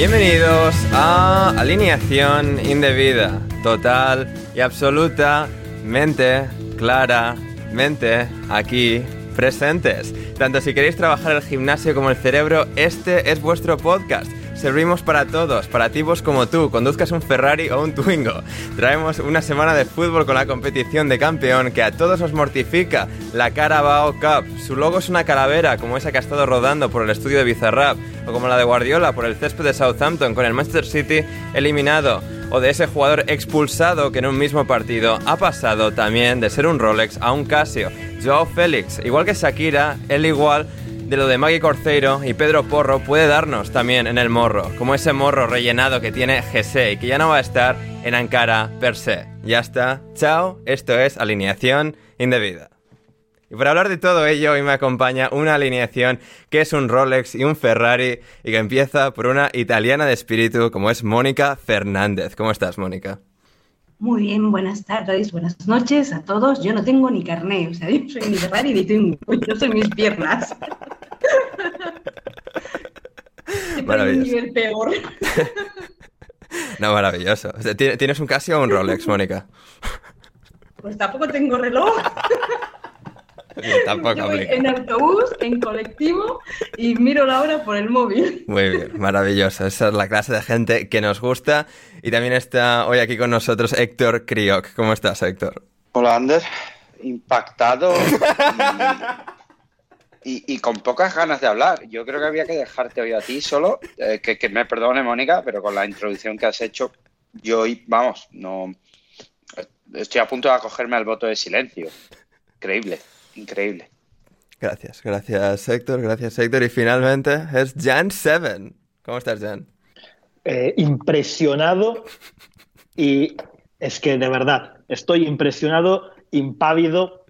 Bienvenidos a Alineación Indebida, total y absolutamente, claramente, aquí presentes. Tanto si queréis trabajar el gimnasio como el cerebro, este es vuestro podcast. Servimos para todos, para tipos como tú, conduzcas un Ferrari o un Twingo. Traemos una semana de fútbol con la competición de campeón que a todos os mortifica, la Carabao Cup. Su logo es una calavera, como esa que ha estado rodando por el estudio de Bizarrap, o como la de Guardiola por el césped de Southampton con el Manchester City eliminado, o de ese jugador expulsado que en un mismo partido ha pasado también de ser un Rolex a un Casio. Joao Félix, igual que Shakira, él igual de lo de Maggie Corceiro y Pedro Porro puede darnos también en el morro, como ese morro rellenado que tiene Gese y que ya no va a estar en Ankara per se. Ya está, chao, esto es alineación indebida. Y para hablar de todo ello, hoy me acompaña una alineación que es un Rolex y un Ferrari y que empieza por una italiana de espíritu como es Mónica Fernández. ¿Cómo estás, Mónica? Muy bien, buenas tardes, buenas noches a todos. Yo no tengo ni carné, o sea, yo soy ni Ferrari ni tengo, yo soy mis piernas. Maravilloso. nivel peor. No, maravilloso. O sea, ¿ti- ¿Tienes un Casio o un Rolex, Mónica? Pues tampoco tengo reloj. Tampoco Yo voy en autobús, en colectivo y miro la hora por el móvil. Muy bien, maravilloso. Esa es la clase de gente que nos gusta. Y también está hoy aquí con nosotros Héctor Crioc. ¿Cómo estás, Héctor? Hola, Ander. Impactado y, y- y con pocas ganas de hablar. Yo creo que había que dejarte hoy a ti solo. Eh, que, que me perdone, Mónica, pero con la introducción que has hecho, yo hoy, vamos, no. Estoy a punto de acogerme al voto de silencio. Increíble, increíble. Gracias, gracias, Héctor. Gracias, Héctor. Y finalmente es Jan Seven. ¿Cómo estás, Jan? eh, impresionado y es que de verdad estoy impresionado, impávido,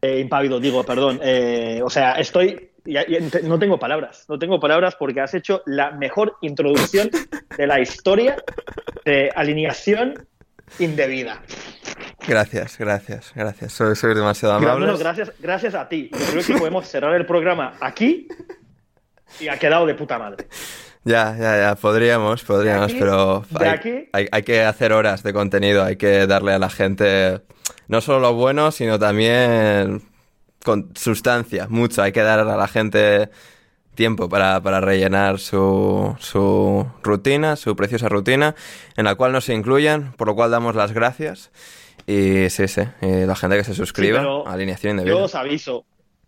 eh, impávido digo, perdón, eh, o sea, estoy, ya- ya ente- no tengo palabras, no tengo palabras porque has hecho la mejor introducción de la historia de alineación indebida. Gracias, gracias, gracias. Soy, soy demasiado amable. no, no, gracias, gracias a ti. Yo creo que podemos cerrar el programa aquí y ha quedado de puta madre. Ya, ya, ya, podríamos, podríamos, De aquí- pero de hay, aquí- hay- hay que hacer horas de contenido, hay que darle a la gente no solo lo bueno, sino también con sustancia, mucho. Hay que dar a la gente tiempo para, para rellenar su, su rutina, su preciosa rutina, en la cual nos incluyen, por lo cual damos las gracias. Y sí, sí, la gente que se suscriba a Alineación Yo Indebida. os aviso,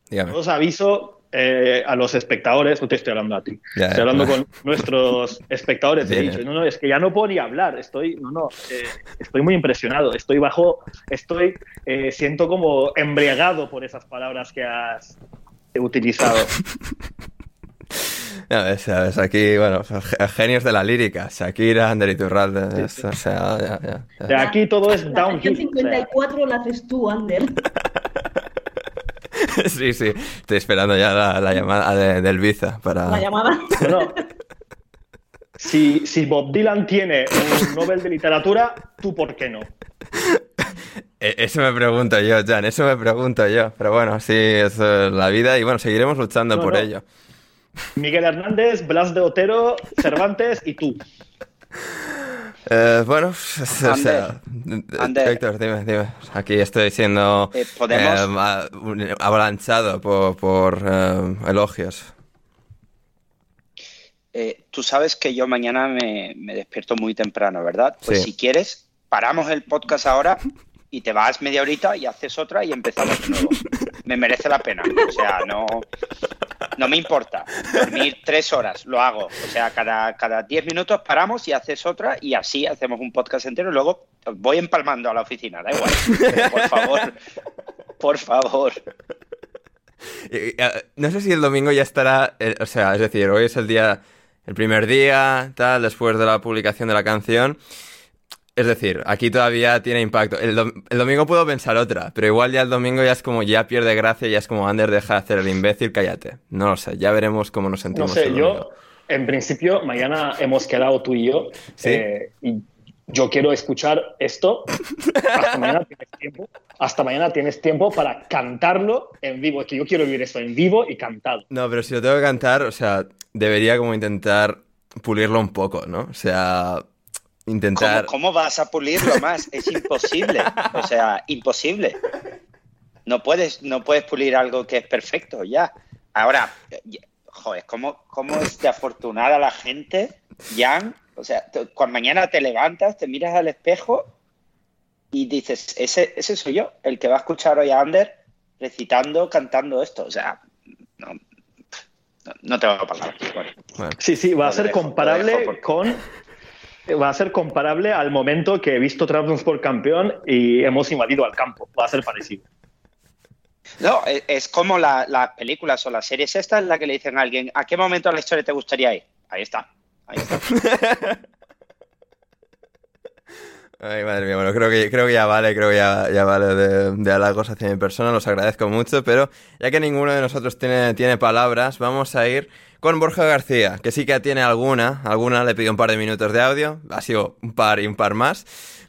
Dígame. yo os aviso eh, a los espectadores, no te estoy hablando a ti, Ya, estoy hablando con nuestros espectadores. He dicho, ya. no, no, es que ya no puedo ni hablar, estoy, no, no, eh, estoy muy impresionado, estoy bajo, estoy, eh, siento como embriagado por esas palabras que has utilizado. Ya ves, ya ves, aquí, bueno, ge- genios de la lírica. Shakira, Ander Iturralde, es- o sea, ya, ya, ya. De aquí todo es La canción downhill. o sea, 54 la haces tú, Ander. Sí, sí, estoy esperando ya la, la llamada de- del Biza para... La llamada. Bueno, si, si Bob Dylan tiene un Nobel de literatura, ¿tú por qué no? E- Eso me pregunto yo, Jan, eso me pregunto yo. Pero bueno, sí, es la vida y bueno, seguiremos luchando No, por no. ello. Miguel Hernández, Blas de Otero, Cervantes y tú. Eh, bueno, o sea, Ander. Héctor, dime, dime. Aquí estoy siendo Eh, eh, avalanchado por, por eh, elogios. Eh, tú sabes que yo mañana me, me despierto muy temprano, ¿verdad? Pues Sí. si quieres, paramos el podcast ahora y te vas media horita y haces otra y empezamos de nuevo. Me merece la pena. O sea, no, no me importa. Dormir tres horas, lo hago. O sea, cada, cada diez minutos paramos y haces otra y así hacemos un podcast entero y luego voy empalmando a la oficina, da igual. Por favor, por favor. Y, eh, no sé si el domingo ya estará, eh, o sea, es decir, hoy es el día, el primer día, tal, después de la publicación de la canción. Es decir, aquí todavía tiene impacto. El, dom- el domingo puedo pensar otra, pero igual ya el domingo ya es como, ya pierde gracia, ya es como, Ander, deja de hacer el imbécil, cállate. No lo sé, ya veremos cómo nos No sentimos. sé, el yo, en principio, mañana hemos quedado tú y yo. Sí. eh, y yo quiero escuchar esto. Hasta mañana tienes tiempo. Hasta mañana tienes tiempo para cantarlo en vivo. Es que yo quiero vivir esto en vivo y cantado. No, pero si lo tengo que cantar, o sea, debería como intentar pulirlo un poco, ¿no? O sea, ¿Cómo, intentar... cómo vas a pulirlo más? Es imposible. O sea, imposible. No puedes, no puedes pulir algo que es perfecto, ya. Ahora, joder, ¿cómo, cómo es de afortunada la gente, Jan? O sea, tú- cuando mañana te levantas, te miras al espejo y dices, ese, ese soy yo, el que va a escuchar hoy a Ander recitando, cantando esto. O sea, no, no, no tengo palabras. Bueno, Bueno, Sí, sí, va a ser comparable con. Va a ser comparable al momento que he visto Trabzonspor campeón y hemos invadido al campo. Va a ser parecido. No, es, es como la- las películas o las series estas en la que le dicen a alguien, ¿a qué momento de la historia te gustaría ir? Ahí está. Ahí está. Ay, madre mía, bueno, creo que, creo que ya vale, creo que ya, ya vale de, de halagos hacia mi persona, los agradezco mucho, pero ya que ninguno de nosotros tiene, tiene palabras, vamos a ir con Borja García, que sí que tiene alguna, alguna, le pido un par de minutos de audio, ha sido un par y un par más,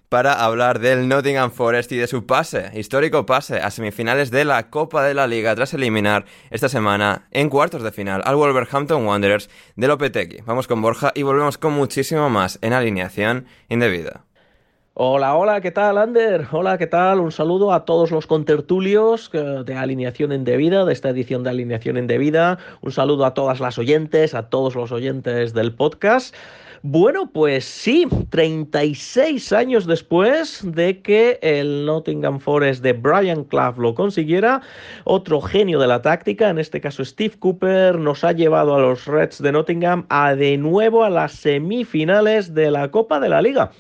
para hablar del Nottingham Forest y de su pase, histórico pase a semifinales de la Copa de la Liga tras eliminar esta semana en cuartos de final al Wolverhampton Wanderers de Lopetegui. Vamos con Borja y volvemos con muchísimo más en alineación indebida. Hola, hola, ¿qué tal, Ander? Hola, ¿qué tal? Un saludo a todos los contertulios eh, de Alineación Indebida, de esta edición de Alineación Indebida. Un saludo a todas las oyentes, a todos los oyentes del podcast. Bueno, pues sí, 36 años después de que el Nottingham Forest de Brian Clough lo consiguiera, otro genio de la táctica, en este caso Steve Cooper, nos ha llevado a los Reds de Nottingham a de nuevo a las semifinales de la Copa de la Liga.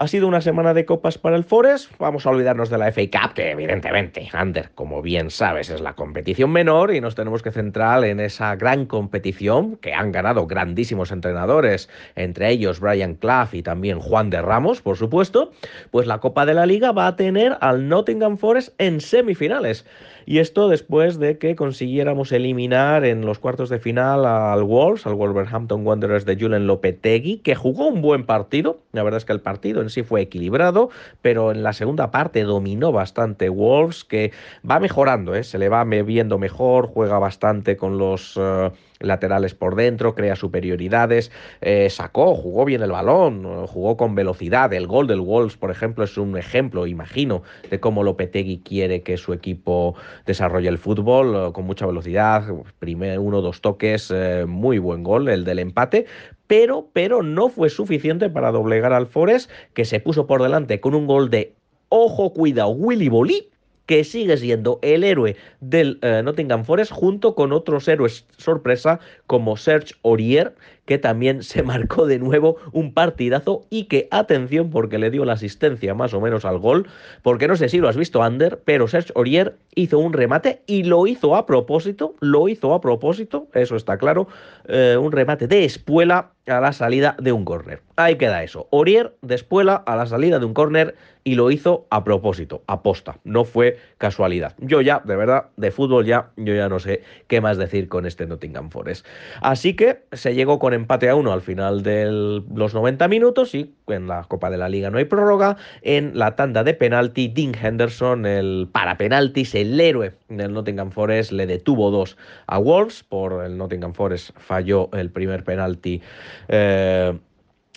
Ha sido una semana de copas para el Forest. Vamos a olvidarnos de la FA Cup, que evidentemente, Ander, como bien sabes, es la competición menor y nos tenemos que centrar en esa gran competición que han ganado grandísimos entrenadores, entre ellos Brian Clough y también Juan de Ramos, por supuesto. Pues la Copa de la Liga va a tener al Nottingham Forest en semifinales. Y esto después de que consiguiéramos eliminar en los cuartos de final al Wolves, al Wolverhampton Wanderers de Julen Lopetegui, que jugó un buen partido. La verdad es que el partido en sí fue equilibrado, pero en la segunda parte dominó bastante Wolves, que va mejorando, ¿eh? se le va viendo mejor, juega bastante con los eh, laterales por dentro, crea superioridades, eh, sacó, jugó bien el balón, jugó con velocidad. El gol del Wolves, por ejemplo, es un ejemplo, imagino, de cómo Lopetegui quiere que su equipo desarrolle el fútbol eh, con mucha velocidad. Primer, uno, dos toques, eh, muy buen gol, el del empate. Pero, pero no fue suficiente para doblegar al Forest, que se puso por delante con un gol de ojo, cuidado, Willy Bolí, que sigue siendo el héroe del eh, Nottingham Forest junto con otros héroes sorpresa como Serge Aurier, que también se marcó de nuevo un partidazo y que, atención, porque le dio la asistencia más o menos al gol, porque no sé si lo has visto, Ander, pero Serge Aurier hizo un remate y lo hizo a propósito, lo hizo a propósito, eso está claro, eh, un remate de espuela a la salida de un córner. Ahí queda eso. Aurier de espuela a la salida de un córner y lo hizo a propósito, aposta, no fue casualidad. Yo ya, de verdad, de fútbol ya, yo ya no sé qué más decir con este Nottingham Forest. Así que se llegó con empate a uno al final de los 90 minutos y en la Copa de la Liga no hay prórroga. En la tanda de penalti, Dean Henderson, el para penaltis, el héroe del Nottingham Forest, le detuvo dos a Wolves. Por el Nottingham Forest falló el primer penalti. Eh,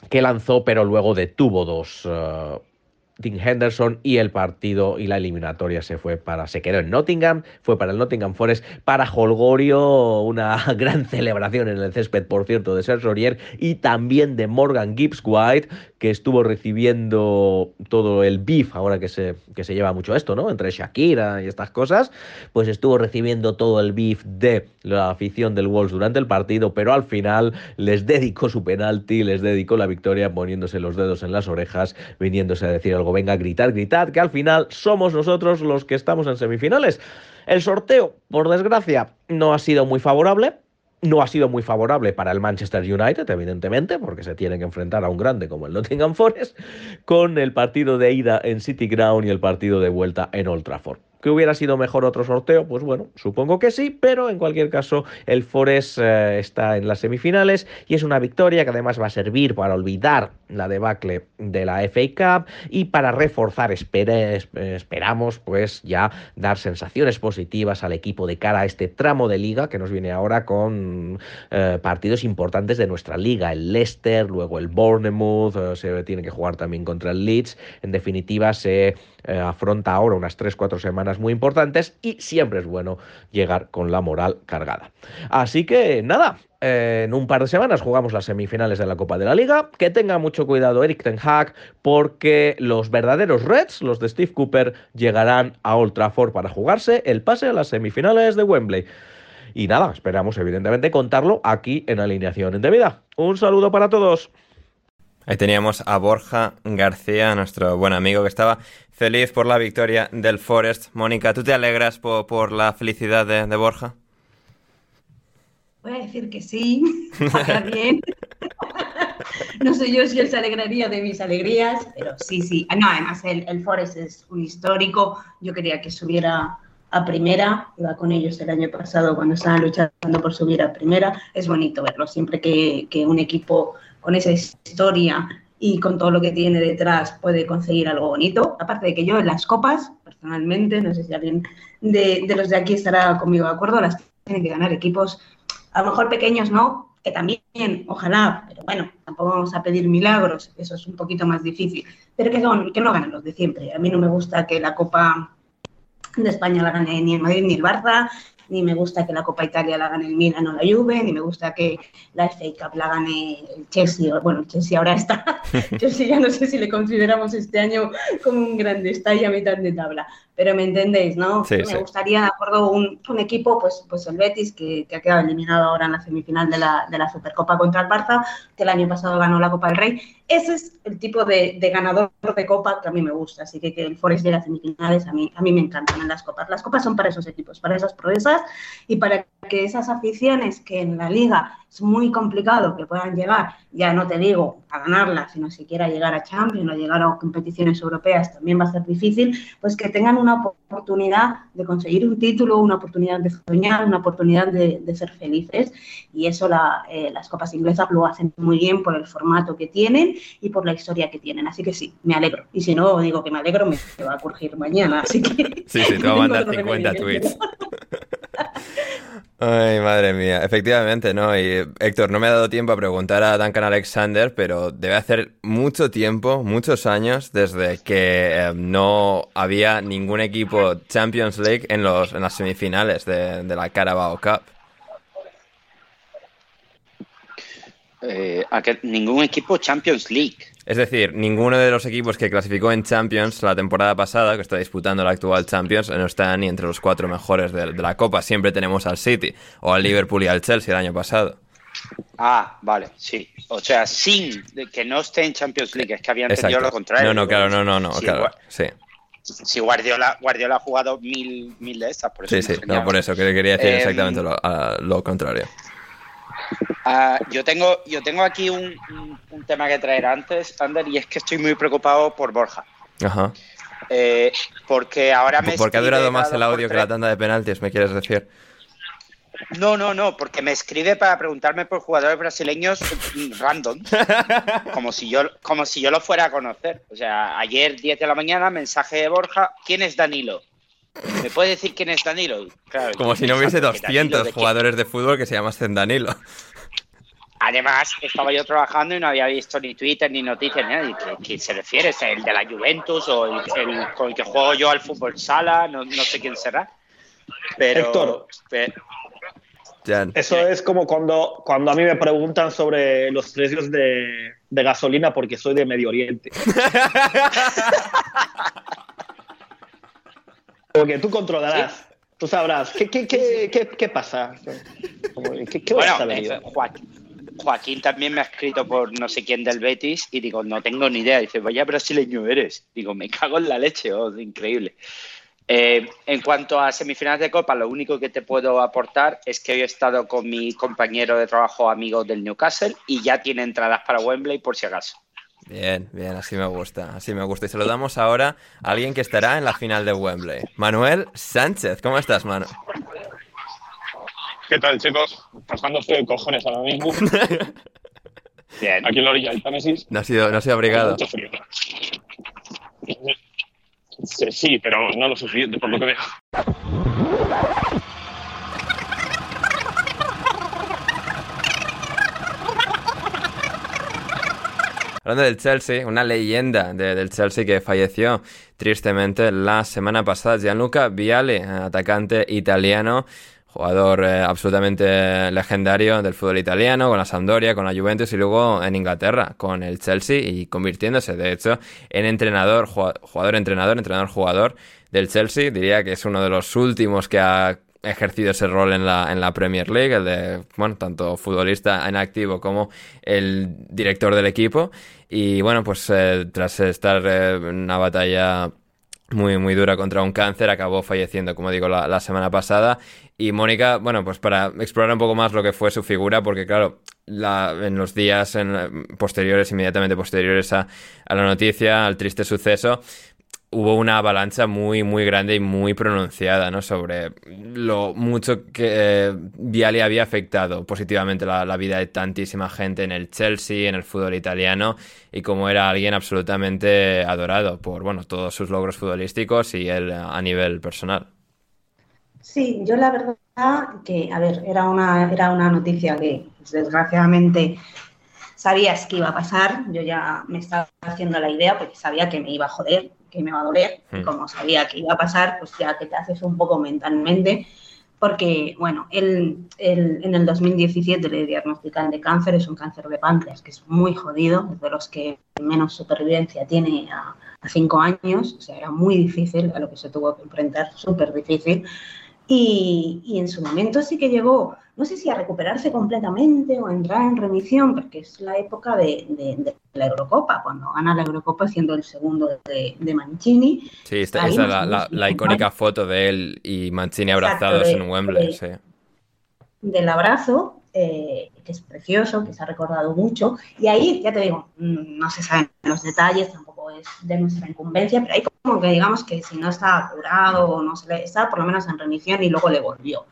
que lanzó, pero luego detuvo dos. Uh, Dean Henderson y el partido y la eliminatoria se fue para, se quedó en Nottingham, fue para el Nottingham Forest, para Holgorio, una gran celebración en el césped, por cierto, de Serge Aurier y también de Morgan Gibbs White, que estuvo recibiendo todo el beef, ahora que se, que se lleva mucho esto, ¿no? Entre Shakira y estas cosas, pues estuvo recibiendo todo el beef de la afición del Wolves durante el partido, pero al final les dedicó su penalti, les dedicó la victoria poniéndose los dedos en las orejas, viniéndose a decir algo, venga, gritar, gritar, que al final somos nosotros los que estamos en semifinales. El sorteo, por desgracia, no ha sido muy favorable. No ha sido muy favorable para el Manchester United, evidentemente, porque se tiene que enfrentar a un grande como el Nottingham Forest, con el partido de ida en City Ground y el partido de vuelta en Old Trafford. ¿Que hubiera sido mejor otro sorteo? Pues bueno, supongo que sí, pero en cualquier caso el Forest eh, está en las semifinales y es una victoria que además va a servir para olvidar la debacle de la FA Cup y para reforzar, esperamos pues ya dar sensaciones positivas al equipo de cara a este tramo de liga que nos viene ahora con eh, partidos importantes de nuestra liga, el Leicester, luego el Bournemouth, eh, se tiene que jugar también contra el Leeds, en definitiva se afronta ahora unas 3-4 semanas muy importantes y siempre es bueno llegar con la moral cargada. Así que nada, en un par de semanas jugamos las semifinales de la Copa de la Liga. Que tenga mucho cuidado Eric Ten Hag, porque los verdaderos Reds, los de Steve Cooper, llegarán a Old Trafford para jugarse el pase a las semifinales de Wembley. Y nada, esperamos evidentemente contarlo aquí en Alineación Indebida. Un saludo para todos. Ahí teníamos a Borja García, nuestro buen amigo que estaba feliz por la victoria del Forest. Mónica, ¿tú te alegras por, la felicidad de, Borja? Voy a decir que sí, bien. no sé yo si él se alegraría de mis alegrías, pero sí, sí. No, además el, Forest es un histórico. Yo quería que subiera a primera, iba con ellos el año pasado cuando estaban luchando por subir a primera. Es bonito verlo, siempre que un equipo con esa historia y con todo lo que tiene detrás puede conseguir algo bonito. Aparte de que yo en las copas, personalmente, no sé si alguien de, de los de aquí estará conmigo de acuerdo, las tienen que ganar equipos, a lo mejor pequeños no, que también, ojalá, pero bueno, tampoco vamos a pedir milagros, eso es un poquito más difícil, pero que, son, que no ganen los de siempre. A mí no me gusta que la Copa de España la gane ni el Madrid ni el Barça, ni me gusta que la Copa Italia la gane el Milan o la Juve, ni me gusta que la FA Cup la gane el Chelsea. Bueno, el Chelsea ahora está, Chelsea ya no sé si le consideramos este año como un grande, está ahí a mitad de tabla, pero me entendéis, ¿no? me gustaría, de acuerdo, un, un, equipo, pues, pues el Betis, que, que, ha quedado eliminado ahora en la semifinal de la, de la Supercopa contra el Barça, que el año pasado ganó la Copa del Rey. Ese es el tipo de, de ganador de Copa que a mí me gusta, así que que el Forest llegue a semifinales a mí, a mí me encantan en las Copas. Las Copas son para esos equipos, para esas proezas y para que esas aficiones que en la Liga es muy complicado que puedan llegar, ya no te digo a ganarla, sino siquiera llegar a Champions o llegar a competiciones europeas también va a ser difícil, pues que tengan una oportunidad de conseguir un título, una oportunidad de soñar, una oportunidad de, ser felices. Y eso eh, las copas inglesas lo hacen muy bien por el formato que tienen y por la historia que tienen. Así que sí, me alegro. Y si no digo que me alegro, me, va a curgir mañana. Así que. Sí, sí, te va a mandar 50 tweets. Ay, madre mía. Efectivamente, ¿no? Y Héctor, no me ha dado tiempo a preguntar a Duncan Alexander, pero debe hacer mucho tiempo, muchos años, desde que eh, no había ningún equipo Champions League en, los, en las semifinales de, la Carabao Cup. Eh, a que ningún equipo Champions League. Es decir, ninguno de los equipos que clasificó en Champions la temporada pasada, que está disputando la actual Champions, no está ni entre los cuatro mejores de, de la Copa. Siempre tenemos al City o al Liverpool y al Chelsea el año pasado. Ah, vale, sí. O sea, sin que no esté en Champions League, es que había entendido Exacto. lo contrario. No, no, claro, no, no, no, Sí, claro. Sí, Si Guardiola, Guardiola ha jugado mil, mil de estas, por eso sí, sí. No, por eso que quería decir Em, exactamente lo, a- lo contrario. Ah, yo tengo, yo tengo aquí un, un- un tema que traer antes, Ander, y es que estoy muy preocupado por Borja. Ajá. Eh, porque ahora me Porque ha durado más el audio que la tanda de penaltis, ¿me quieres decir? No, no, no, porque me escribe para preguntarme por jugadores brasileños random, como si yo, como si yo lo fuera a conocer. O sea, ayer 10 de la mañana, mensaje de Borja, ¿quién es Danilo? ¿Me puedes decir quién es Danilo? Claro, Como si no hubiese porque Danilo 200 de jugadores de fútbol que se llamasen Danilo. Además, estaba yo trabajando y no había visto ni Twitter ni noticias ni nada. ¿Y ¿Qué, qué se refiere? ¿Es el de la Juventus o el, el con el que juego yo al fútbol sala? No, no sé quién será. Pero, Héctor. pe- Jan. Eso es como cuando, cuando a mí me preguntan sobre los precios de, de gasolina porque soy de Medio Oriente. Porque tú controlarás, tú sabrás. ¿Qué, qué, qué, qué, qué pasa? ¿Qué, qué bueno, vas a ver? eh, Joaquín, Joaquín también me ha escrito por no sé quién del Betis y digo, no tengo ni idea. Dice, vaya brasileño eres. Digo, me cago en la leche, oh, increíble. Eh, en cuanto a semifinales de Copa, lo único que te puedo aportar es que hoy he estado con mi compañero de trabajo amigo del Newcastle y ya tiene entradas para Wembley por si acaso. Bien, bien, así me gusta, así me gusta. Y se lo damos ahora a alguien que estará en la final de Wembley. Manuel Sánchez, ¿cómo estás, mano? ¿Qué tal, chicos? Pasando frío de cojones ahora mismo. Bien. Aquí en la orilla del Támesis. No ha sido, no ha sido abrigado. Mucho frío. Sí, sí, pero no lo suficiente por lo que veo. Hablando del Chelsea, una leyenda de- del Chelsea que falleció tristemente la semana pasada, Gianluca Vialli, atacante italiano, jugador eh, absolutamente legendario del fútbol italiano, con la Sampdoria, con la Juventus y luego en Inglaterra, con el Chelsea y convirtiéndose, de hecho, en entrenador, jugador-entrenador, entrenador-jugador del Chelsea. Diría que es uno de los últimos que ha ejercido ese rol en la, en la Premier League, el de, bueno, tanto futbolista en activo como el director del equipo. Y bueno, pues eh, tras estar eh, en una batalla muy, muy dura contra un cáncer, acabó falleciendo, como digo, la, la semana pasada. Y Mónica, bueno, pues para explorar un poco más lo que fue su figura, porque claro, la- en los días posteriores, inmediatamente posteriores a la noticia, al triste suceso, hubo una avalancha muy, muy grande y muy pronunciada, ¿no? Sobre lo mucho que eh, Viali había afectado positivamente la, vida de tantísima gente en el Chelsea, en el fútbol italiano, y como era alguien absolutamente adorado por, bueno, todos sus logros futbolísticos y él a nivel personal. Sí, yo la verdad que, a ver, era una, era una noticia que desgraciadamente sabías que iba a pasar, yo ya me estaba haciendo la idea porque sabía que me iba a joder, que me iba a doler, Mm. como sabía que iba a pasar, pues ya que te haces un poco mentalmente, porque, bueno, él, él en el 2017 le diagnostican de cáncer, es un cáncer de páncreas, que es muy jodido, es de los que menos supervivencia tiene a, a cinco años, o sea, era muy difícil a lo que se tuvo que enfrentar, súper difícil. Y, y en su momento sí que llegó, no sé si a recuperarse completamente o a entrar en remisión, porque es la época de, de- de la Eurocopa, cuando gana la Eurocopa siendo el segundo de, de Mancini. Sí, esta, esa es la, icónica foto de él y Mancini abrazados en Wembley, sí. del abrazo, eh, que es precioso, que se ha recordado mucho. Y ahí, ya te digo, mm, no se saben los detalles, tampoco es de nuestra incumbencia, pero hay como que digamos que si no estaba curado o no se le estaba por lo menos en remisión y luego le volvió.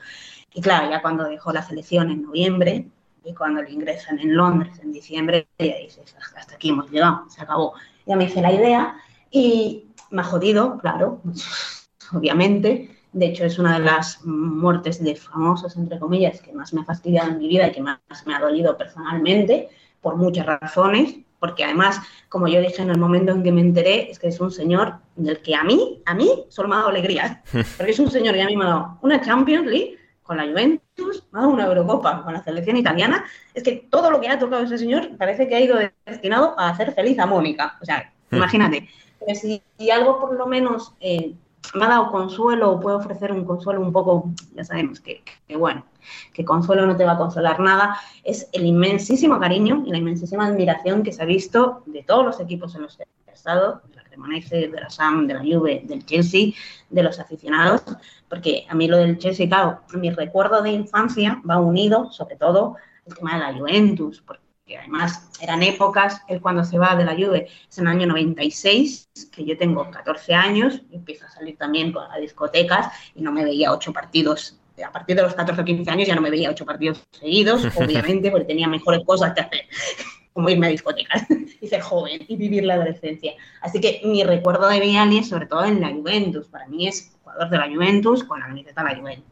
Y claro, ya cuando dejó la selección en noviembre y cuando le ingresan en Londres en diciembre, ya dices, hasta aquí hemos llegado, se acabó. Ya me hice la idea y me ha jodido, claro, obviamente. De hecho, es una de las muertes de famosos, entre comillas, que más me ha fastidiado en mi vida y que más me ha dolido personalmente, por muchas razones, porque además, como yo dije en el momento en que me enteré, es que es un señor del que a mí, a mí, solo me ha dado alegría, porque es un señor que a mí me ha dado una Champions League con la Juventus, va a una Eurocopa con la selección italiana. Es que todo lo que ha tocado ese señor parece que ha ido destinado a hacer feliz a Mónica. O sea, Hmm. imagínate. Pero si, si algo por lo menos eh, me ha dado consuelo o puede ofrecer un consuelo un poco, ya sabemos que, que bueno, que consuelo no te va a consolar nada, es el inmensísimo cariño y la inmensísima admiración que se ha visto de todos los equipos en los que ha estado, de la Cremonese, de la SAM, de la Juve, del Chelsea, de los aficionados, porque a mí lo del Chelsea, claro, mi recuerdo de infancia va unido, sobre todo, al tema de la Juventus, porque además eran épocas, él cuando se va de la Juve es en el año 96, que yo tengo 14 años, y empiezo a salir también a discotecas y no me veía ocho partidos. A partir de los 14 o 15 años ya no me veía ocho partidos seguidos, obviamente, porque tenía mejores cosas que hacer, como irme a discotecas y ser joven y vivir la adolescencia. Así que mi recuerdo de Viali sobre todo en la Juventus. Para mí es jugador de la Juventus con la camiseta de la Juventus.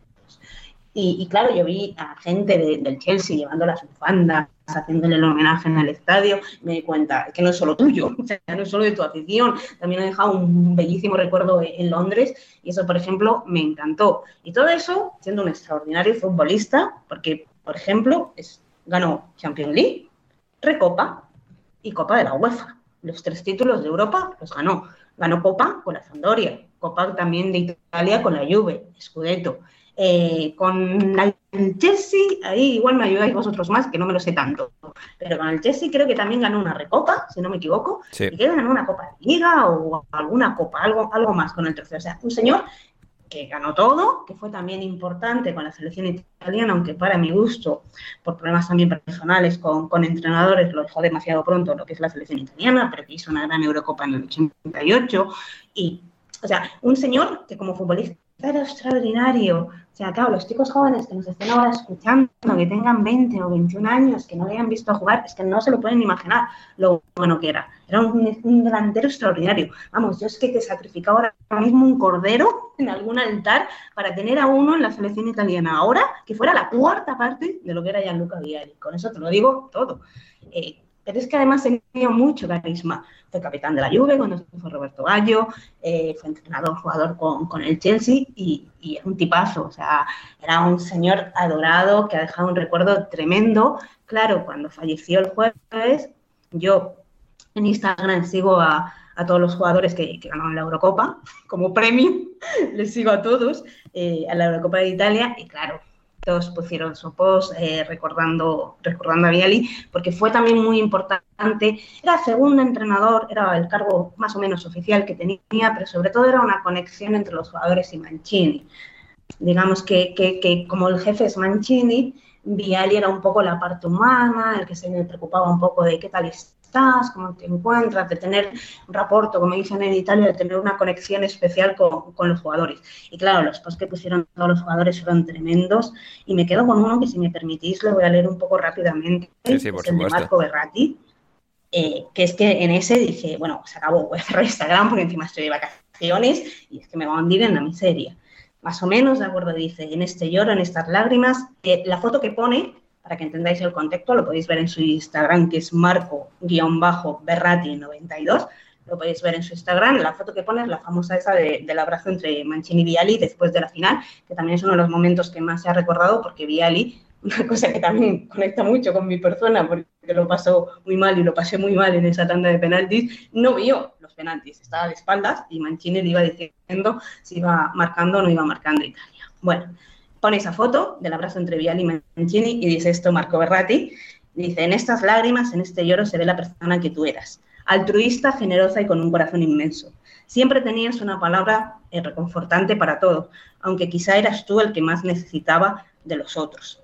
Y, y claro, yo vi a gente de- del Chelsea llevando las bufandas, haciéndole el homenaje en el estadio. Me di cuenta que no es solo tuyo, o sea, no es solo de tu afición. También ha dejado un bellísimo recuerdo en Londres y eso, por ejemplo, me encantó. Y todo eso siendo un extraordinario futbolista, porque, por ejemplo, es- ganó Champions League, Recopa y Copa de la UEFA. Los tres títulos de Europa los ganó. Ganó Copa con la Sampdoria, Copa también de Italia con la Juve, Scudetto. Eh, con el Chelsea, ahí igual me ayudáis vosotros más, que no me lo sé tanto. Pero con el Chelsea creo que también ganó una recopa, si no me equivoco, Sí. y que ganó una Copa de Liga o alguna copa, algo, algo más con el trofeo. O sea, un señor que ganó todo, que fue también importante con la selección italiana, aunque para mi gusto, por problemas también personales con, con entrenadores, lo dejó demasiado pronto lo que es la selección italiana, pero que hizo una gran Eurocopa en el 88. Y, o sea, un señor que como futbolista era extraordinario. O sea, claro, los chicos jóvenes que nos estén ahora escuchando, que tengan 20 o 21 años, que no le hayan visto jugar, es que no se lo pueden imaginar lo bueno que era. Era un, delantero extraordinario. Vamos, yo es que, que sacrificaba ahora mismo un cordero en algún altar para tener a uno en la selección italiana ahora que fuera la cuarta parte de lo que era Gianluca Vialli. Con eso te lo digo todo. Eh, pero es que además tenía mucho carisma. Fue capitán de la Juve cuando fue Roberto Gallo, eh, fue entrenador, jugador con, con el Chelsea y, y era un tipazo. O sea, era un señor adorado que ha dejado un recuerdo tremendo. Claro, cuando falleció el jueves, yo en Instagram sigo a, a todos los jugadores que, que ganaron la Eurocopa como premio, les sigo a todos, eh, a la Eurocopa de Italia y claro, todos pusieron su post eh, recordando, recordando a Viali, porque fue también muy importante. Era segundo entrenador, era el cargo más o menos oficial que tenía, pero sobre todo era una conexión entre los jugadores y Mancini. Digamos que, que, que como el jefe es Mancini, Viali era un poco la parte humana, el que se preocupaba un poco de qué tal estás, cómo te encuentras, de tener un reporto, como dicen en Italia, de tener una conexión especial con, con los jugadores. Y claro, los posts que pusieron todos los jugadores fueron tremendos. Y me quedo con uno que, si me permitís, lo voy a leer un poco rápidamente. Sí, sí, por es el de. Marco Berratti. eh, que es que en ese dije, bueno, se acabó, voy a cerrar Instagram porque encima estoy de vacaciones y es que me va a hundir en la miseria. Más o menos, de acuerdo, dice, en este lloro, en estas lágrimas, eh, la foto que pone, para que entendáis el contexto, lo podéis ver en su Instagram, que es marco-berrati92, lo podéis ver en su Instagram, la foto que pone es la famosa esa de- del abrazo entre Mancini y Viali después de la final, que también es uno de los momentos que más se ha recordado, porque Viali, una cosa que también conecta mucho con mi persona, porque lo pasó muy mal y lo pasé muy mal en esa tanda de penaltis, no vio los penaltis, estaba de espaldas y Mancini le iba diciendo si iba marcando o no iba marcando Italia. Bueno, pone esa foto del abrazo entre Viali y Mancini y dice esto Marco Berratti, dice, en estas lágrimas, en este lloro se ve la persona que tú eras, altruista, generosa y con un corazón inmenso. Siempre tenías una palabra eh, reconfortante para todo, aunque quizá eras tú el que más necesitaba de los otros.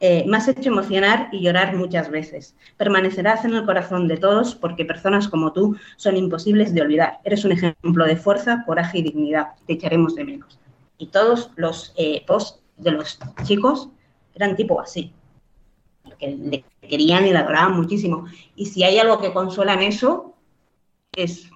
Eh, me has hecho emocionar y llorar muchas veces. Permanecerás en el corazón de todos porque personas como tú son imposibles de olvidar. Eres un ejemplo de fuerza, coraje y dignidad. Te echaremos de menos. Y todos los eh, posts de los chicos eran tipo así. Que le querían y le adoraban muchísimo. Y si hay algo que consuela en eso, es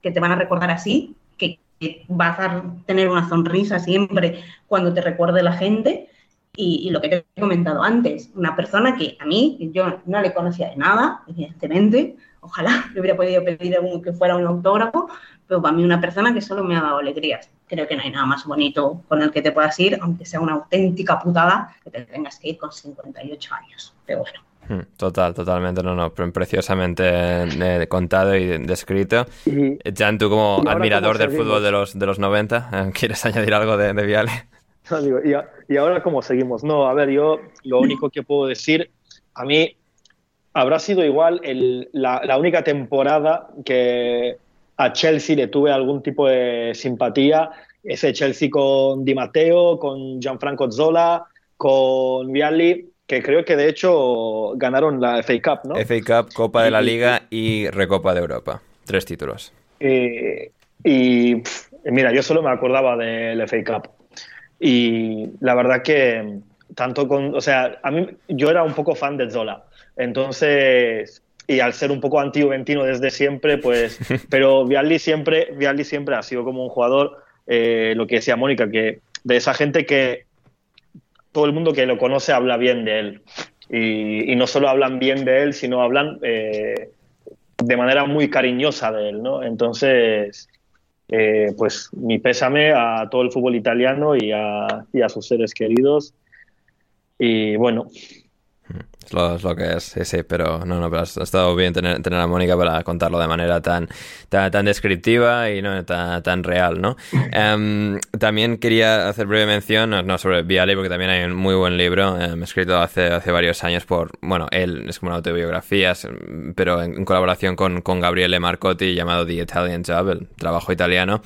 que te van a recordar así, que, vas a tener una sonrisa siempre cuando te recuerde la gente. Y, y, lo que te he comentado antes, una persona que a mí, yo no le conocía de nada, evidentemente, ojalá le hubiera podido pedir algún que fuera un autógrafo, pero para mí una persona que solo me ha dado alegrías. Creo que no hay nada más bonito con el que te puedas ir, aunque sea una auténtica putada que te tengas que ir con 58 años. Pero bueno. Hmm, total, totalmente, no, no, preciosamente eh, contado y descrito. Y, Jan, tú como admirador del fútbol de los, de los 90, eh, ¿quieres añadir algo de, de Viale? No, digo, y, y, ahora cómo seguimos. No, a ver, yo lo único que puedo decir, a mí habrá sido igual el, la, la, única temporada que a Chelsea le tuve algún tipo de simpatía, ese Chelsea con Di Matteo, con Gianfranco Zola, con Vialli, que creo que de hecho ganaron la FA Cup, ¿no? FA Cup, Copa de la Liga y Recopa de Europa. Tres títulos. Eh, y mira, yo solo me acordaba del FA Cup. Y la verdad que tanto con, o sea, a mí yo era un poco fan de Zola. Entonces, y al ser un poco anti-juventino desde siempre, pues, pero Vialli siempre, Vialli siempre ha sido como un jugador, eh, lo que decía Mónica, que de esa gente que todo el mundo que lo conoce habla bien de él. Y, no solo hablan bien de él, sino hablan eh, de manera muy cariñosa de él, ¿no? Entonces, eh, pues mi pésame a todo el fútbol italiano y a, y a sus seres queridos. Y bueno, es lo, es lo, que es, sí, sí, pero no, no, pero ha estado bien tener, tener a Mónica para contarlo de manera tan, tan, tan descriptiva y no tan, tan real, ¿no? Um, también quería hacer breve mención, no, sobre Viale, porque también hay un muy buen libro, um, escrito hace, hace varios años por, bueno, él es como una autobiografía, pero en, en colaboración con, con, Gabriele Marcotti, llamado The Italian Job, el trabajo italiano,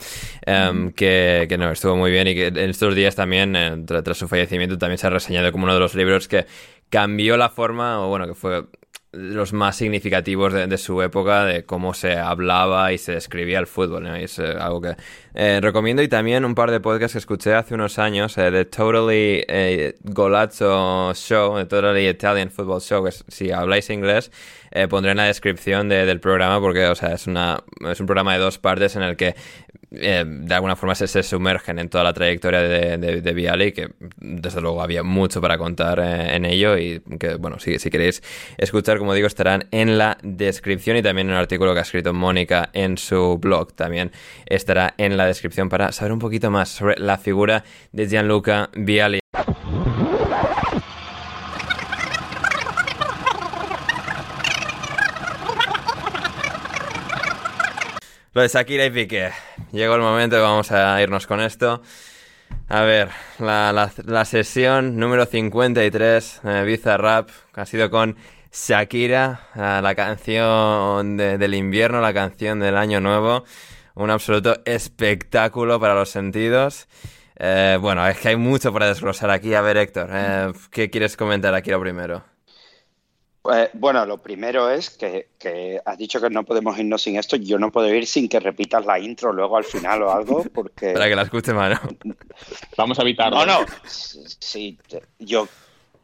um, que, que, no, estuvo muy bien y que en estos días también, eh, tras, tras su fallecimiento, también se ha reseñado como uno de los libros que cambió la forma, o bueno, que fue los más significativos de, su época, de cómo se hablaba y se describía el fútbol. ¿no? Y es eh, algo que eh, recomiendo. Y también un par de podcasts que escuché hace unos años, eh, de Totally eh, Golazzo Show, de Totally Italian Football Show, que si habláis inglés, pondré en la descripción de, del programa, porque o sea, es, una, es un programa de dos partes en el que eh, de alguna forma se, se, sumergen en toda la trayectoria de, de, de que desde luego había mucho para contar eh, en ello y que, bueno, si, si, queréis escuchar, como digo, estarán en la descripción y también un artículo que ha escrito Mónica en su blog también estará en la descripción para saber un poquito más sobre la figura de Gianluca Viali. Lo de Shakira y Piqué. Llegó el momento, vamos a irnos con esto. A ver, la, la, la sesión número 53 de Bizarrap ha sido con Shakira, la canción de, del invierno, la canción del año nuevo. Un absoluto espectáculo para los sentidos. Eh, bueno, es que hay mucho para desglosar aquí. A ver, Héctor, eh, ¿qué quieres comentar aquí lo primero? Pues, bueno, lo primero es que, que, has dicho que no podemos irnos sin esto. Yo no puedo ir sin que repitas la intro luego al final o algo, porque. Para que la escuche mano. Vamos a evitarlo. No, no. Sí, yo.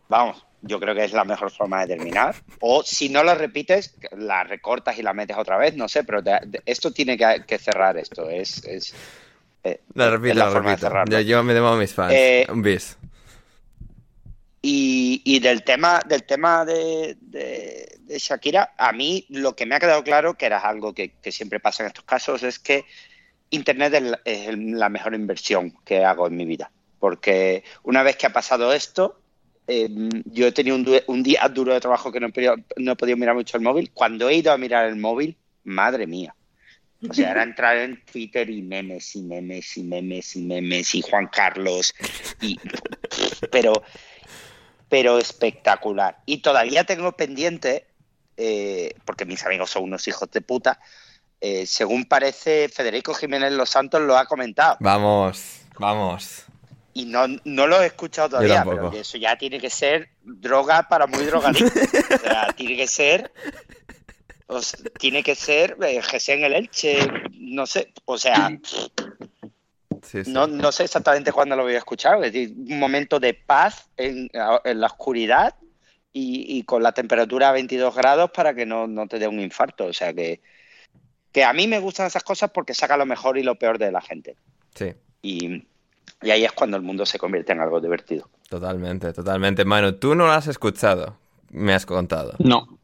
Vamos, yo creo que es la mejor forma de terminar. O si no la repites, la recortas y la metes otra vez, no sé, pero de, esto tiene que, que, cerrar esto. Es. es eh, la repito, es la, la forma repito. de cerrarlo. Yo, yo me debo a mis fans. Eh, Un bis. Y, del tema, del tema de, Shakira, a mí lo que me ha quedado claro, que era algo que, siempre pasa en estos casos, es que Internet es la, es la, mejor inversión que hago en mi vida. Porque una vez que ha pasado esto, eh, yo he tenido un, un, día duro de trabajo que no he, podido, no he podido mirar mucho el móvil. Cuando he ido a mirar el móvil, madre mía. O sea, era entrar en Twitter y memes y memes y memes y memes y Juan Carlos. Y, pero pero espectacular. Y todavía tengo pendiente, eh, porque mis amigos son unos hijos de puta, eh, según parece Federico Jiménez Los Santos lo ha comentado. Vamos, vamos. Y no, no lo he escuchado todavía, pero eso ya tiene que ser droga para muy drogadictos. o sea, tiene que ser... O sea, tiene que ser eh, en el Elche, no sé, o sea... Sí, sí. No, no, sé exactamente cuándo lo voy a escuchar, es decir, un momento de paz en, en la oscuridad y, y, con la temperatura a 22 grados para que no, no, te dé un infarto. O sea que, que a mí me gustan esas cosas porque saca lo mejor y lo peor de la gente. Sí. Y, y ahí es cuando el mundo se convierte en algo divertido. Totalmente, totalmente. Manu, tú no lo has escuchado, me has contado. No.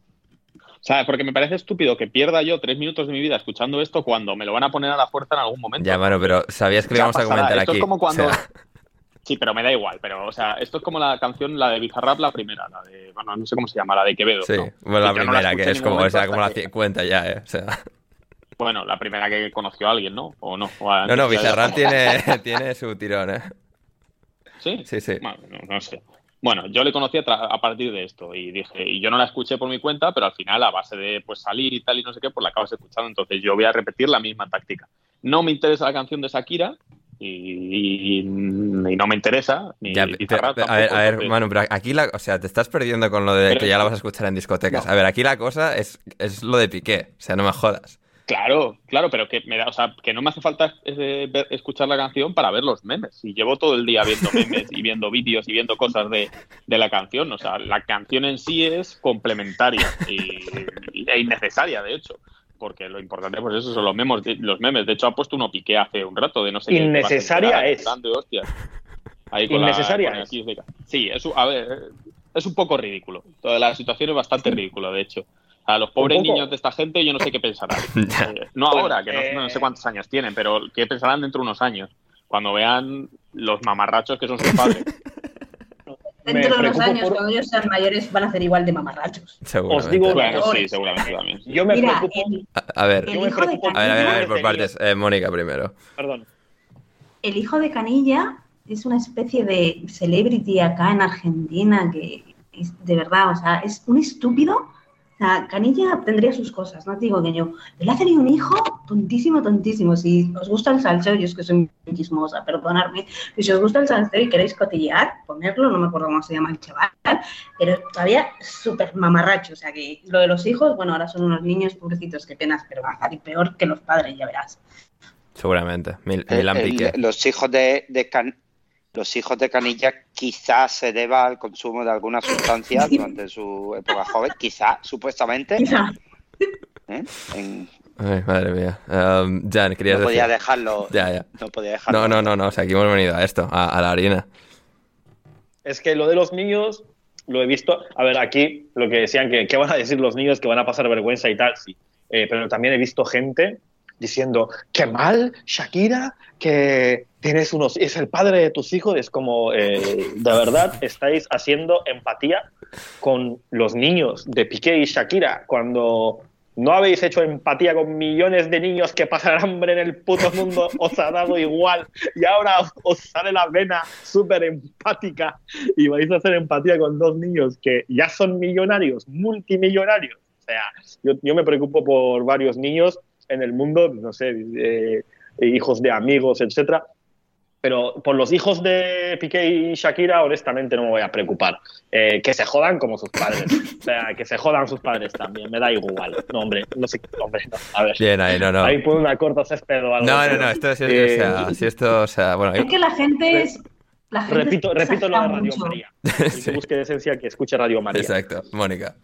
O sea, porque me parece estúpido que pierda yo tres minutos de mi vida escuchando esto cuando me lo van a poner a la fuerza en algún momento. Ya, mano, pero sabías que lo íbamos a comentar Esto aquí. es como cuando... O sea, Sí, pero me da igual. Pero, o sea, esto es como la canción, la de Bizarrap, la primera, la de, bueno, no sé cómo se llama, la de Quevedo. sí, ¿no? bueno, la Que no primera, escuché que es como, o momento sea, como la hasta que- 50 ya, ¿eh? O sea, Bueno, la primera que conoció a alguien, ¿no? O no. O no, no, Bizarrap tiene, tiene su tirón, ¿eh? ¿Sí? Sí, sí. Bueno, no, no sé. Bueno, yo le conocí a, partir de esto y dije, y yo no la escuché por mi cuenta, pero al final a base de pues salir y tal y no sé qué, pues la acabas escuchando. Entonces yo voy a repetir la misma táctica. No me interesa la canción de Shakira y, y- y no me interesa ni Ya, pero- a ver, a ver, Manu, pero aquí la, o sea, te estás perdiendo con lo de Pero que ya la vas a escuchar en discotecas. A ver, aquí la cosa es, es lo de Piqué, o sea, no me jodas. Claro, claro, pero que me da, o sea, que no me hace falta eh, ver- escuchar la canción para ver los memes. Y llevo todo el día viendo memes y viendo vídeos y viendo cosas de, de la canción. O sea, la canción en sí es complementaria y, e innecesaria, de hecho. Porque lo importante, pues eso son los memes. Los memes. De hecho, ha puesto uno piqué hace un rato de no sé qué. Innecesaria es. dando hostias. Ahí con la- Innecesaria con es. Sí, es, a ver, es un poco ridículo. Toda la situación es bastante ridícula, de hecho. A los pobres niños de esta gente yo no sé qué pensarán. Eh, no ahora, que no, eh, no sé cuántos años tienen, pero qué pensarán dentro de unos años. Cuando vean los mamarrachos que son sus padres. Dentro de unos años, por- cuando ellos sean mayores, van a ser igual de mamarrachos. Seguramente. Os digo cosa. sí, seguramente también. sí. Yo me Mira, preocupo. el, A, ver, Yo me preocupo- a ver, a ver, a ver, Canilla, por partes. Eh, Mónica primero. Perdón. el hijo de Canilla es una especie de celebrity acá en Argentina que es de verdad, o sea, es un estúpido. O sea, Canilla tendría sus cosas, no te digo que yo. Pero le ha tenido un hijo tontísimo, tontísimo. Si os gusta el salseo, yo es que soy muy chismosa, perdonadme. pero Si os gusta el salseo y queréis cotillear, ponerlo, no me acuerdo cómo se llama el chaval, pero todavía súper mamarracho. O sea, que lo de los hijos, bueno, ahora son unos niños pobrecitos, qué penas, pero va a salir peor que los padres, ya verás. Seguramente. Mil, el- Piqué. los hijos de, de Can- los hijos de Canilla quizás se deba al consumo de alguna sustancia durante su época joven, quizá, supuestamente. ¿eh? En- Ay, madre mía. Um, Jan, querías no podía decir. dejarlo. Ya, ya. No podía dejarlo. No, no, no, no. O sea, aquí hemos venido a esto, a, a la harina. Es que lo de los niños lo he visto. A ver, aquí lo que decían que qué van a decir los niños que van a pasar vergüenza y tal, sí. Eh, pero también he visto gente diciendo qué mal, Shakira, que tienes unos es el padre de tus hijos. Es como eh, de verdad estáis haciendo empatía con los niños de Piqué y Shakira cuando no habéis hecho empatía con millones de niños que pasan hambre en el puto mundo, os ha dado igual y ahora os, sale la vena súper empática y vais a hacer empatía con dos niños que ya son millonarios, multimillonarios. O sea, yo me preocupo por varios niños en el mundo, no sé, eh, hijos de amigos, etcétera. Pero por los hijos de Piqué y Shakira, honestamente no me voy a preocupar. Eh, que se jodan como sus padres. O sea, que se jodan sus padres también. Me da igual. No, hombre, no sé. Hombre, no. A ver. Bien ahí, no, no. Ahí pone una corta césped o algo. No, no, no. Esto sí, eh, o sea, si esto, o sea, bueno. Es que la gente es. La gente repito, repito lo de Radio mucho. María. El Sí. que busque esencia, que escuche Radio María. Exacto, Mónica.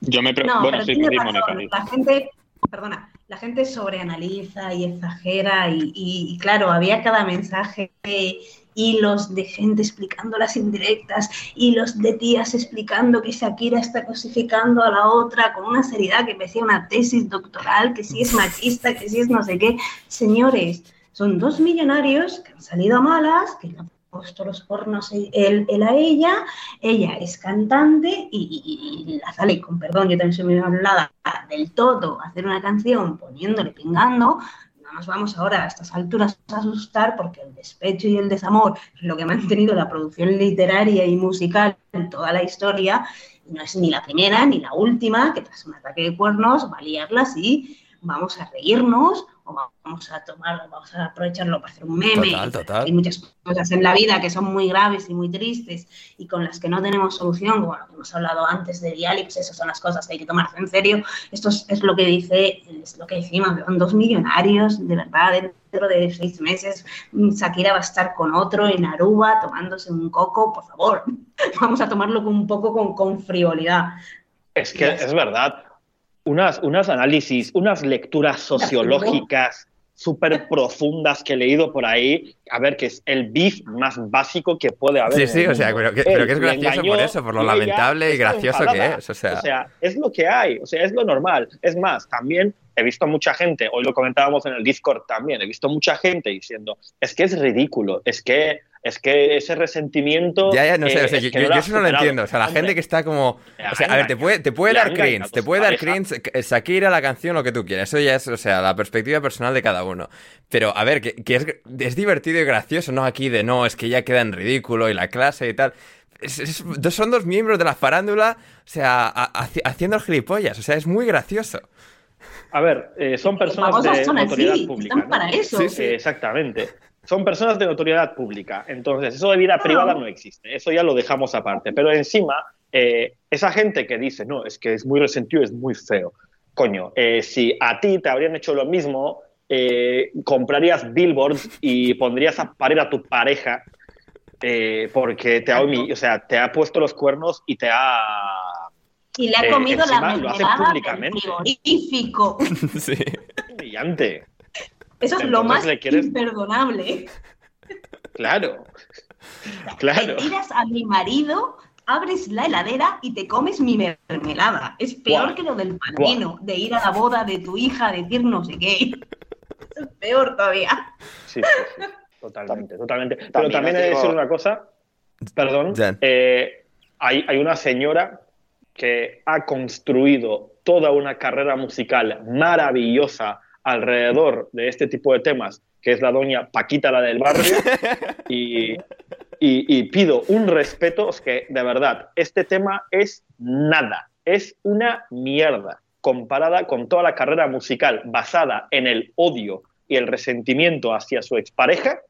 Yo me pre- No, bueno, sí, sí. Mónica. La gente, perdona, la gente sobreanaliza y exagera y, claro, había cada mensaje hilos de gente explicando las indirectas, hilos de tías explicando que Shakira está cosificando a la otra con una seriedad que parecía una tesis doctoral, que si es machista, que si es no sé qué. Señores, son dos millonarios que han salido a malas, que han puesto los pornos él, él a ella, ella es cantante y, la sale, con perdón, yo también soy muy hablada del todo, hacer una canción poniéndole pingando, no nos vamos ahora a estas alturas a asustar porque el despecho y el desamor es lo que ha mantenido la producción literaria y musical en toda la historia, no es ni la primera ni la última, que tras un ataque de cuernos va a liarla así, vamos a reírnos o vamos a tomarlo, vamos a aprovecharlo para hacer un meme. Total, total. Hay muchas cosas en la vida que son muy graves y muy tristes y con las que no tenemos solución, como lo que hemos hablado antes de Dialix, esas son las cosas que hay que tomarse en serio. Esto es, es lo que dice, es lo que decimos, son dos millonarios, de verdad, dentro de seis meses mm, Shakira va a estar con otro en Aruba tomándose un coco, por favor, vamos a tomarlo con un poco con, con frivolidad. Es que es verdad. Unas, unas análisis, unas lecturas sociológicas súper profundas que he leído por ahí. A ver, que es el beef más básico que puede haber. Sí, sí, o sea, pero que, pero que es gracioso engañó por eso, por lo ella lamentable y gracioso que es. O sea, O sea, es lo que hay, o sea, es lo normal. Es más, también he visto mucha gente, hoy lo comentábamos en el Discord también, he visto mucha gente diciendo, es que es ridículo, es que, es que ese resentimiento... Ya, ya, no sé, eh, o sea, es yo, que yo- lo yo has eso no lo superado". entiendo. O sea, la Hombre, gente que está como. O sea, a ver, te puede, te puede dar cringe, a te puede dar pareja. cringe, Shakira, la canción, lo que tú quieras. Eso ya es, o sea, la perspectiva personal de cada uno. Pero, a ver, que, que es, es divertido y gracioso, ¿no? Aquí de no, es que ya queda en ridículo y la clase y tal. Es- es- dos- son dos miembros de la farándula, o sea, a- haciendo el gilipollas. O sea, es muy gracioso. A ver, eh, son personas de son así, notoriedad pública. están ¿no? para eso. Sí, sí. Eh, exactamente. Son personas de notoriedad pública. Entonces, eso de vida privada no existe. Eso ya lo dejamos aparte. Pero encima, eh, esa gente que dice, no, es que es muy resentido, es muy feo. Coño, eh, si a ti te habrían hecho lo mismo, eh, comprarías billboards y pondrías a parir a tu pareja eh, porque te ha, o sea, te ha puesto los cuernos y te ha... Y le ha Eh, comido la lo hace mermelada del públicamente. frigorífico. Sí. humillante. Eso es lo más le quieres- imperdonable. Claro. Claro. Le tiras a mi marido, abres la heladera y te comes mi mermelada. Es peor que lo del padrino, de ir a la boda de tu hija, decir no sé qué. Eso es peor todavía. Sí, sí, sí. Totalmente, totalmente. Pero también he de decir una cosa, perdón, eh, hay, hay una señora que ha construido toda una carrera musical maravillosa alrededor de este tipo de temas, que es la doña Paquita, la del barrio, y, y- y pido un respeto, es que de verdad, este tema es nada, es una mierda comparada con toda la carrera musical basada en el odio y el resentimiento hacia su expareja,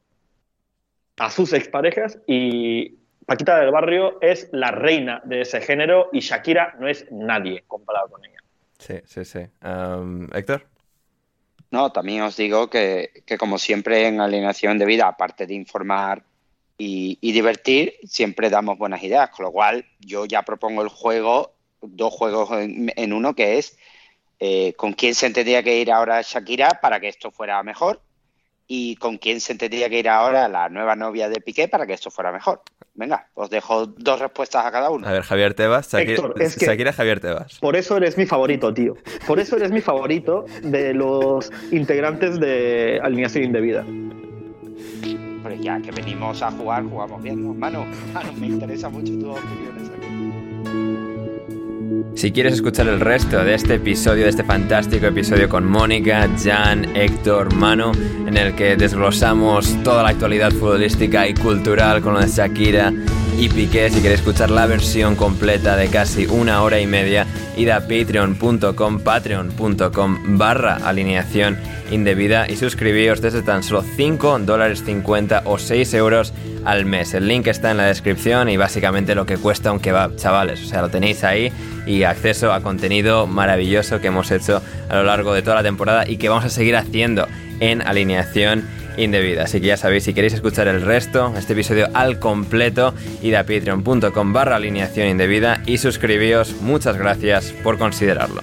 a sus exparejas, y Paquita del Barrio es la reina de ese género y Shakira no es nadie comparado con ella. Sí, sí, sí. Um, Héctor. No, también os digo que, que como siempre en Alineación de Vida, aparte de informar y, y divertir, siempre damos buenas ideas, con lo cual yo ya propongo el juego, dos juegos en, en uno, que es eh, con quién se tendría que ir ahora Shakira para que esto fuera mejor y con quién se tendría que ir ahora la nueva novia de Piqué para que esto fuera mejor. Venga, os dejo dos respuestas a cada uno. A ver, Javier Tebas. Shakira, Héctor, es que- Shakira, Javier Tebas. Por eso eres mi favorito, tío. Por eso eres mi favorito de los integrantes de Alineación Indebida. Pero ya que venimos a jugar, jugamos bien, ¿no? Manu, Manu, me interesa mucho tus opiniones aquí. Si quieres escuchar el resto de este episodio, de este fantástico episodio con Mónica, Jan, Héctor, Manu, en el que desglosamos toda la actualidad futbolística y cultural con lo de Shakira y Piqué, si queréis escuchar la versión completa de casi una hora y media, id a patreon.com, patreon.com barra alineación indebida y suscribíos desde tan solo 5 dólares 50 o 6 euros al mes. El link está en la descripción y básicamente lo que cuesta un kebab, chavales. O sea, lo tenéis ahí y acceso a contenido maravilloso que hemos hecho a lo largo de toda la temporada y que vamos a seguir haciendo en alineación indebida. Así que ya sabéis, si queréis escuchar el resto, este episodio al completo, id a patreon.com barra alineación indebida y suscribíos. Muchas gracias por considerarlo.